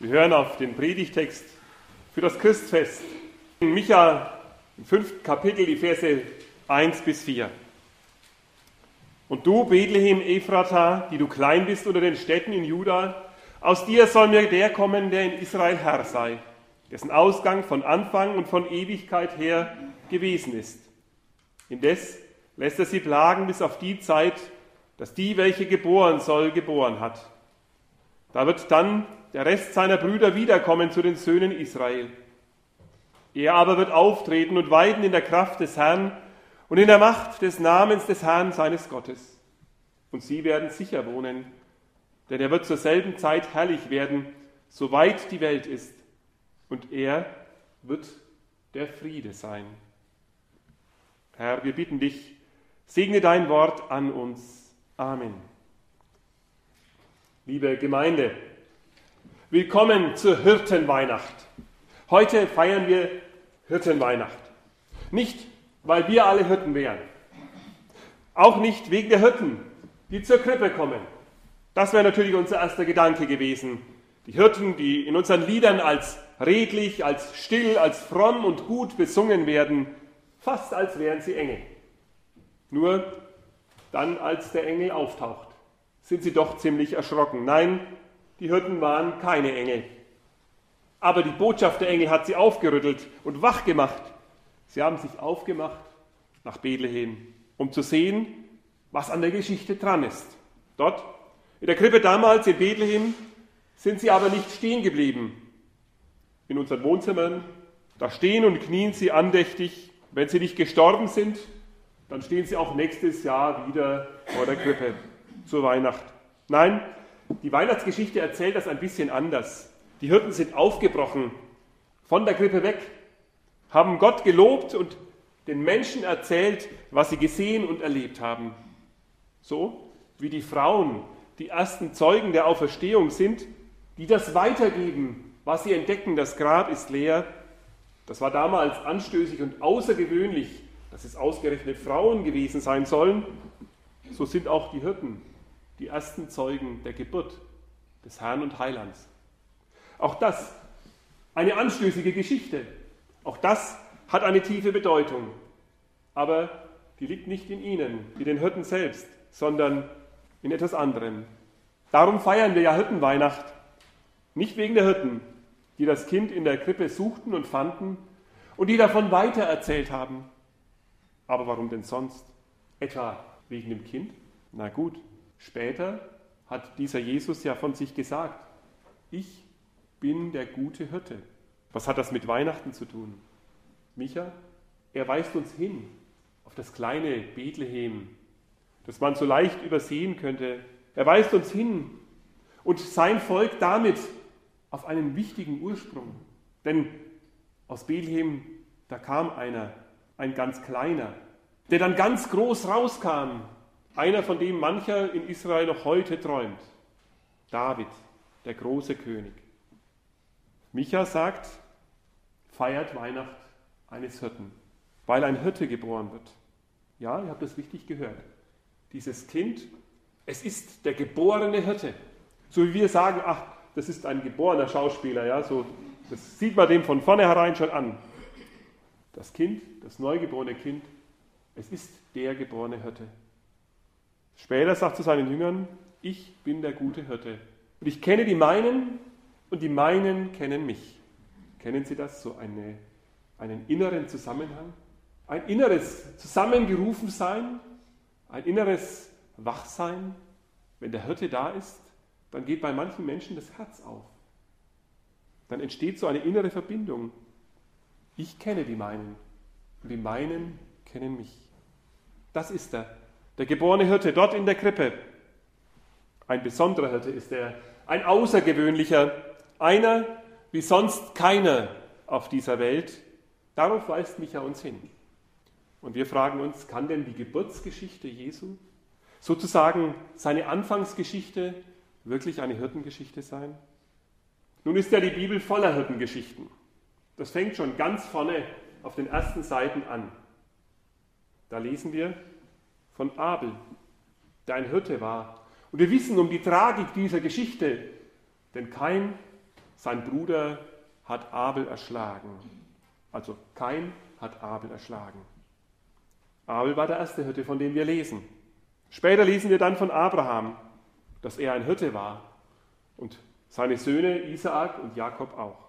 Wir hören auf den Predigtext für das Christfest. In Micha im fünften Kapitel die Verse 1 bis 4. Und du, Bethlehem Ephrata, die du klein bist unter den Städten in Juda, aus dir soll mir der kommen, der in Israel Herr sei, dessen Ausgang von Anfang und von Ewigkeit her gewesen ist. Indes lässt er sie plagen bis auf die Zeit, dass die, welche geboren soll, geboren hat. Da wird dann der Rest seiner Brüder wiederkommen zu den Söhnen Israel. Er aber wird auftreten und weiden in der Kraft des Herrn und in der Macht des Namens des Herrn seines Gottes. Und sie werden sicher wohnen, denn er wird zur selben Zeit herrlich werden, soweit die Welt ist. Und er wird der Friede sein. Herr, wir bitten dich, segne dein Wort an uns. Amen. Liebe Gemeinde, willkommen zur Hirtenweihnacht. Heute feiern wir Hirtenweihnacht. Nicht, weil wir alle Hirten wären. Auch nicht wegen der Hirten, die zur Krippe kommen. Das wäre natürlich unser erster Gedanke gewesen. Die Hirten, die in unseren Liedern als redlich, als still, als fromm und gut besungen werden, fast als wären sie Engel. Nur dann, als der Engel auftaucht, sind sie doch ziemlich erschrocken. Nein, die Hirten waren keine Engel. Aber die Botschaft der Engel hat sie aufgerüttelt und wach gemacht. Sie haben sich aufgemacht nach Bethlehem, um zu sehen, was an der Geschichte dran ist. Dort, in der Krippe damals in Bethlehem, sind sie aber nicht stehen geblieben. In unseren Wohnzimmern, da stehen und knien sie andächtig. Wenn sie nicht gestorben sind, dann stehen sie auch nächstes Jahr wieder vor der Krippe zur Weihnacht. Nein, die Weihnachtsgeschichte erzählt das ein bisschen anders. Die Hirten sind aufgebrochen von der Krippe weg, haben Gott gelobt und den Menschen erzählt, was sie gesehen und erlebt haben. So wie die Frauen, die ersten Zeugen der Auferstehung sind, die das weitergeben, was sie entdecken, das Grab ist leer. Das war damals anstößig und außergewöhnlich, dass es ausgerechnet Frauen gewesen sein sollen. So sind auch die Hirten die ersten Zeugen der Geburt des Herrn und Heilands. Auch das eine anstößige Geschichte. Auch das hat eine tiefe Bedeutung. Aber die liegt nicht in ihnen, wie den Hirten selbst, sondern in etwas anderem. Darum feiern wir ja Hirtenweihnacht. Nicht wegen der Hirten, die das Kind in der Krippe suchten und fanden und die davon weitererzählt haben. Aber warum denn sonst? Etwa wegen dem Kind? Na gut, Später hat dieser Jesus ja von sich gesagt, ich bin der gute Hirte. Was hat das mit Weihnachten zu tun? Micha, er weist uns hin auf das kleine Bethlehem, das man so leicht übersehen könnte. Er weist uns hin und sein Volk damit auf einen wichtigen Ursprung. Denn aus Bethlehem, da kam einer, ein ganz kleiner, der dann ganz groß rauskam einer, von dem mancher in Israel noch heute träumt. David, der große König. Micha sagt, feiert Weihnacht eines Hirten, weil ein Hirte geboren wird. Ja, ihr habt das richtig gehört. Dieses Kind, es ist der geborene Hirte. So wie wir sagen, ach, das ist ein geborener Schauspieler, ja, so, das sieht man dem von vornherein schon an. Das Kind, das neugeborene Kind, es ist der geborene Hirte. Später sagt zu seinen Jüngern, ich bin der gute Hirte. Und ich kenne die meinen und die meinen kennen mich. Kennen Sie das? So eine, einen inneren Zusammenhang? Ein inneres Zusammengerufensein? Ein inneres Wachsein? Wenn der Hirte da ist, dann geht bei manchen Menschen das Herz auf. Dann entsteht so eine innere Verbindung. Ich kenne die meinen und die meinen kennen mich. Das ist er, der geborene Hirte dort in der Krippe. Ein besonderer Hirte ist er, ein außergewöhnlicher, einer wie sonst keiner auf dieser Welt. Darauf weist Micha uns hin. Und wir fragen uns, kann denn die Geburtsgeschichte Jesu, sozusagen seine Anfangsgeschichte, wirklich eine Hirtengeschichte sein? Nun ist ja die Bibel voller Hirtengeschichten. Das fängt schon ganz vorne auf den ersten Seiten an. Da lesen wir, von Abel, der ein Hirte war. Und wir wissen um die Tragik dieser Geschichte, denn Kain sein Bruder hat Abel erschlagen. Also kein hat Abel erschlagen. Abel war der erste Hirte, von dem wir lesen. Später lesen wir dann von Abraham, dass er ein Hirte war und seine Söhne Isaak und Jakob auch.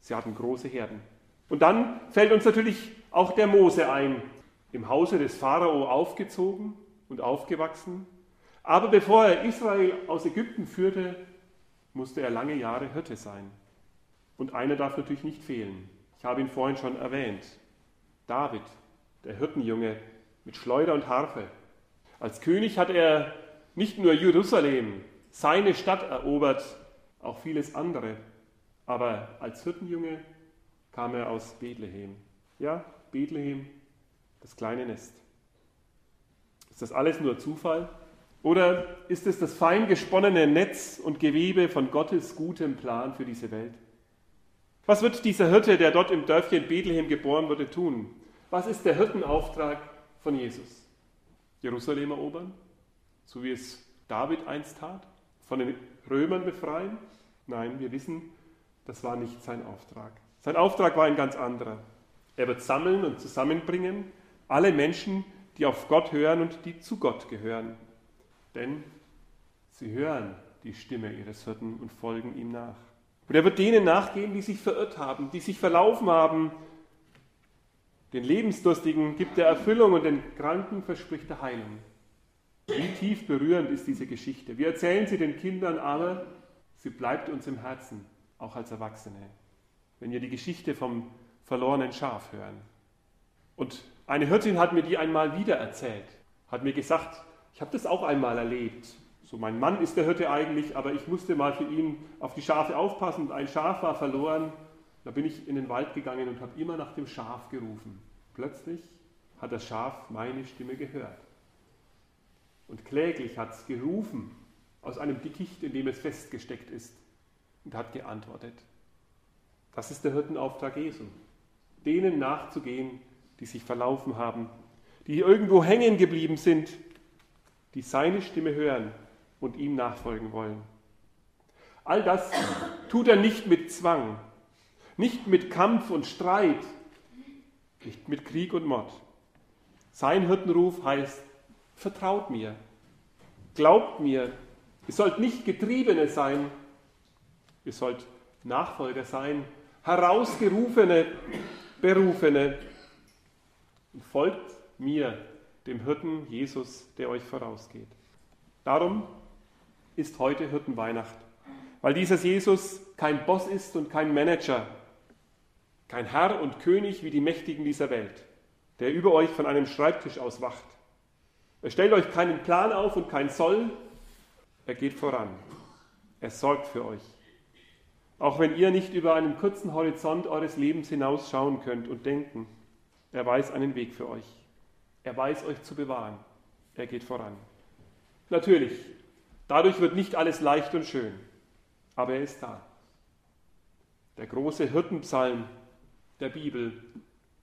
Sie hatten große Herden. Und dann fällt uns natürlich auch der Mose ein, im Hause des Pharao aufgezogen und aufgewachsen. Aber bevor er Israel aus Ägypten führte, musste er lange Jahre Hirte sein. Und einer darf natürlich nicht fehlen. Ich habe ihn vorhin schon erwähnt. David, der Hirtenjunge mit Schleuder und Harfe. Als König hat er nicht nur Jerusalem, seine Stadt erobert, auch vieles andere. Aber als Hirtenjunge kam er aus Bethlehem. Ja, Bethlehem, das kleine Nest. Ist das alles nur Zufall? Oder ist es das fein gesponnene Netz und Gewebe von Gottes gutem Plan für diese Welt? Was wird dieser Hirte, der dort im Dörfchen Bethlehem geboren wurde, tun? Was ist der Hirtenauftrag von Jesus? Jerusalem erobern, so wie es David einst tat? Von den Römern befreien? Nein, wir wissen, das war nicht sein Auftrag. Sein Auftrag war ein ganz anderer. Er wird sammeln und zusammenbringen alle Menschen, die auf Gott hören und die zu Gott gehören. Denn sie hören die Stimme ihres Hirten und folgen ihm nach. Und er wird denen nachgehen, die sich verirrt haben, die sich verlaufen haben. Den Lebensdurstigen gibt er Erfüllung und den Kranken verspricht er Heilung. Wie tief berührend ist diese Geschichte. Wir erzählen sie den Kindern, aber sie bleibt uns im Herzen, auch als Erwachsene. Wenn wir die Geschichte vom verlorenen Schaf hören. Und eine Hirtin hat mir die einmal wieder erzählt, hat mir gesagt, ich habe das auch einmal erlebt. So, mein Mann ist der Hirte eigentlich, aber ich musste mal für ihn auf die Schafe aufpassen. Ein Schaf war verloren. Da bin ich in den Wald gegangen und habe immer nach dem Schaf gerufen. Plötzlich hat das Schaf meine Stimme gehört. Und kläglich hat es gerufen aus einem Dickicht, in dem es festgesteckt ist, und hat geantwortet. Das ist der Hirtenauftrag Jesu. Denen nachzugehen, die sich verlaufen haben, die irgendwo hängen geblieben sind, die seine Stimme hören und ihm nachfolgen wollen. All das tut er nicht mit Zwang, nicht mit Kampf und Streit, nicht mit Krieg und Mord. Sein Hirtenruf heißt, vertraut mir, glaubt mir, ihr sollt nicht Getriebene sein, ihr sollt Nachfolger sein, herausgerufene, berufene und folgt mir, dem Hirten Jesus, der euch vorausgeht. Darum ist heute Hirtenweihnacht, weil dieser Jesus kein Boss ist und kein Manager, kein Herr und König wie die Mächtigen dieser Welt, der über euch von einem Schreibtisch aus wacht. Er stellt euch keinen Plan auf und kein Soll, er geht voran. Er sorgt für euch. Auch wenn ihr nicht über einen kurzen Horizont eures Lebens hinausschauen könnt und denken, er weiß einen Weg für euch. Er weiß euch zu bewahren. Er geht voran. Natürlich, dadurch wird nicht alles leicht und schön, aber er ist da. Der große Hirtenpsalm der Bibel,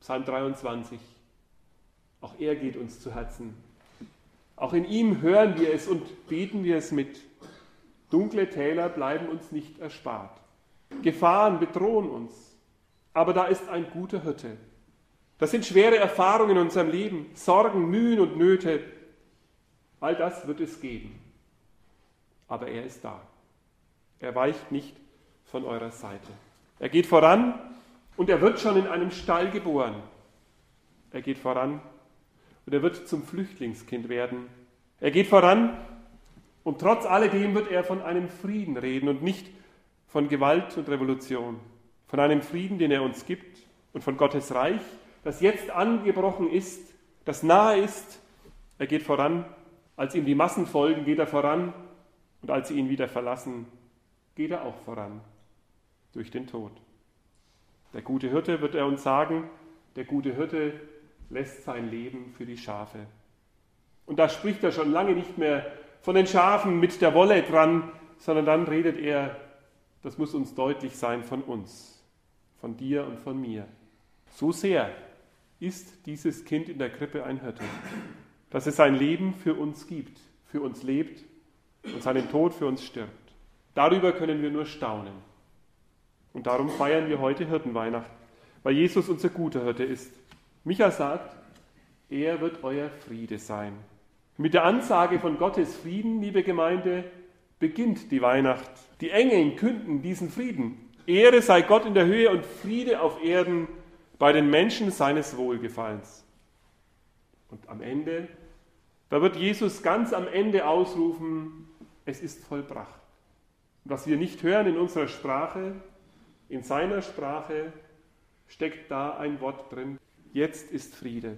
Psalm 23, auch er geht uns zu Herzen. Auch in ihm hören wir es und beten wir es mit. Dunkle Täler bleiben uns nicht erspart. Gefahren bedrohen uns. Aber da ist ein guter Hirte, das sind schwere Erfahrungen in unserem Leben, Sorgen, Mühen und Nöte. All das wird es geben. Aber er ist da. Er weicht nicht von eurer Seite. Er geht voran und er wird schon in einem Stall geboren. Er geht voran und er wird zum Flüchtlingskind werden. Er geht voran und trotz alledem wird er von einem Frieden reden und nicht von Gewalt und Revolution. Von einem Frieden, den er uns gibt und von Gottes Reich, das jetzt angebrochen ist, das nahe ist. Er geht voran. Als ihm die Massen folgen, geht er voran. Und als sie ihn wieder verlassen, geht er auch voran durch den Tod. Der gute Hirte wird er uns sagen, der gute Hirte lässt sein Leben für die Schafe. Und da spricht er schon lange nicht mehr von den Schafen mit der Wolle dran, sondern dann redet er, das muss uns deutlich sein, von uns, von dir und von mir. So sehr ist dieses Kind in der Krippe ein Hirte, dass es sein Leben für uns gibt, für uns lebt und seinen Tod für uns stirbt. Darüber können wir nur staunen. Und darum feiern wir heute Hirtenweihnacht, weil Jesus unser guter Hirte ist. Micha sagt, er wird euer Friede sein. Mit der Ansage von Gottes Frieden, liebe Gemeinde, beginnt die Weihnacht. Die Engeln künden diesen Frieden. Ehre sei Gott in der Höhe und Friede auf Erden bei den Menschen seines Wohlgefallens. Und am Ende, da wird Jesus ganz am Ende ausrufen, es ist vollbracht. was wir nicht hören in unserer Sprache, in seiner Sprache steckt da ein Wort drin. Jetzt ist Friede.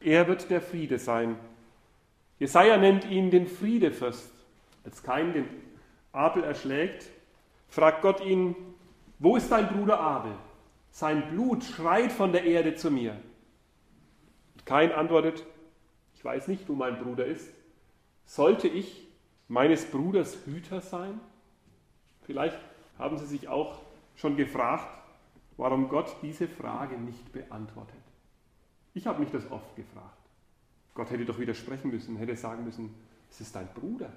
Er wird der Friede sein. Jesaja nennt ihn den Friedefürst. Als Kain den Abel erschlägt, fragt Gott ihn, wo ist dein Bruder Abel? Sein Blut schreit von der Erde zu mir. Und Kain antwortet, ich weiß nicht, wo mein Bruder ist. Sollte ich meines Bruders Hüter sein? Vielleicht haben Sie sich auch schon gefragt, warum Gott diese Frage nicht beantwortet. Ich habe mich das oft gefragt. Gott hätte doch widersprechen müssen, hätte sagen müssen, es ist dein Bruder.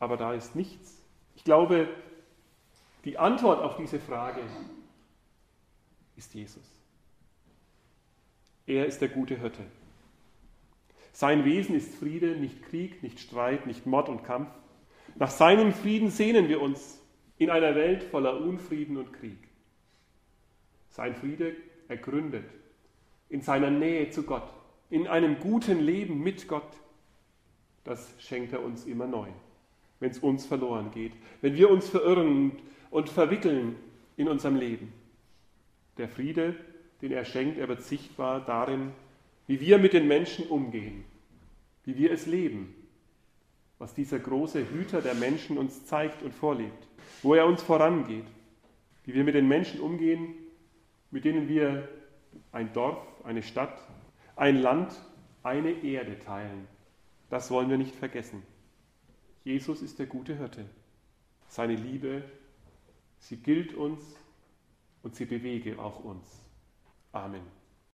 Aber da ist nichts. Ich glaube, die Antwort auf diese Frage ist Jesus. Er ist der gute Hirte. Sein Wesen ist Friede, nicht Krieg, nicht Streit, nicht Mord und Kampf. Nach seinem Frieden sehnen wir uns in einer Welt voller Unfrieden und Krieg. Sein Friede ergründet in seiner Nähe zu Gott, in einem guten Leben mit Gott. Das schenkt er uns immer neu, wenn es uns verloren geht, wenn wir uns verirren und verwickeln in unserem Leben. Der Friede, den er schenkt, er wird sichtbar darin, wie wir mit den Menschen umgehen, wie wir es leben, was dieser große Hüter der Menschen uns zeigt und vorlebt, wo er uns vorangeht, wie wir mit den Menschen umgehen, mit denen wir ein Dorf, eine Stadt, ein Land, eine Erde teilen. Das wollen wir nicht vergessen. Jesus ist der gute Hirte. Seine Liebe, sie gilt uns und sie bewege auch uns. Amen.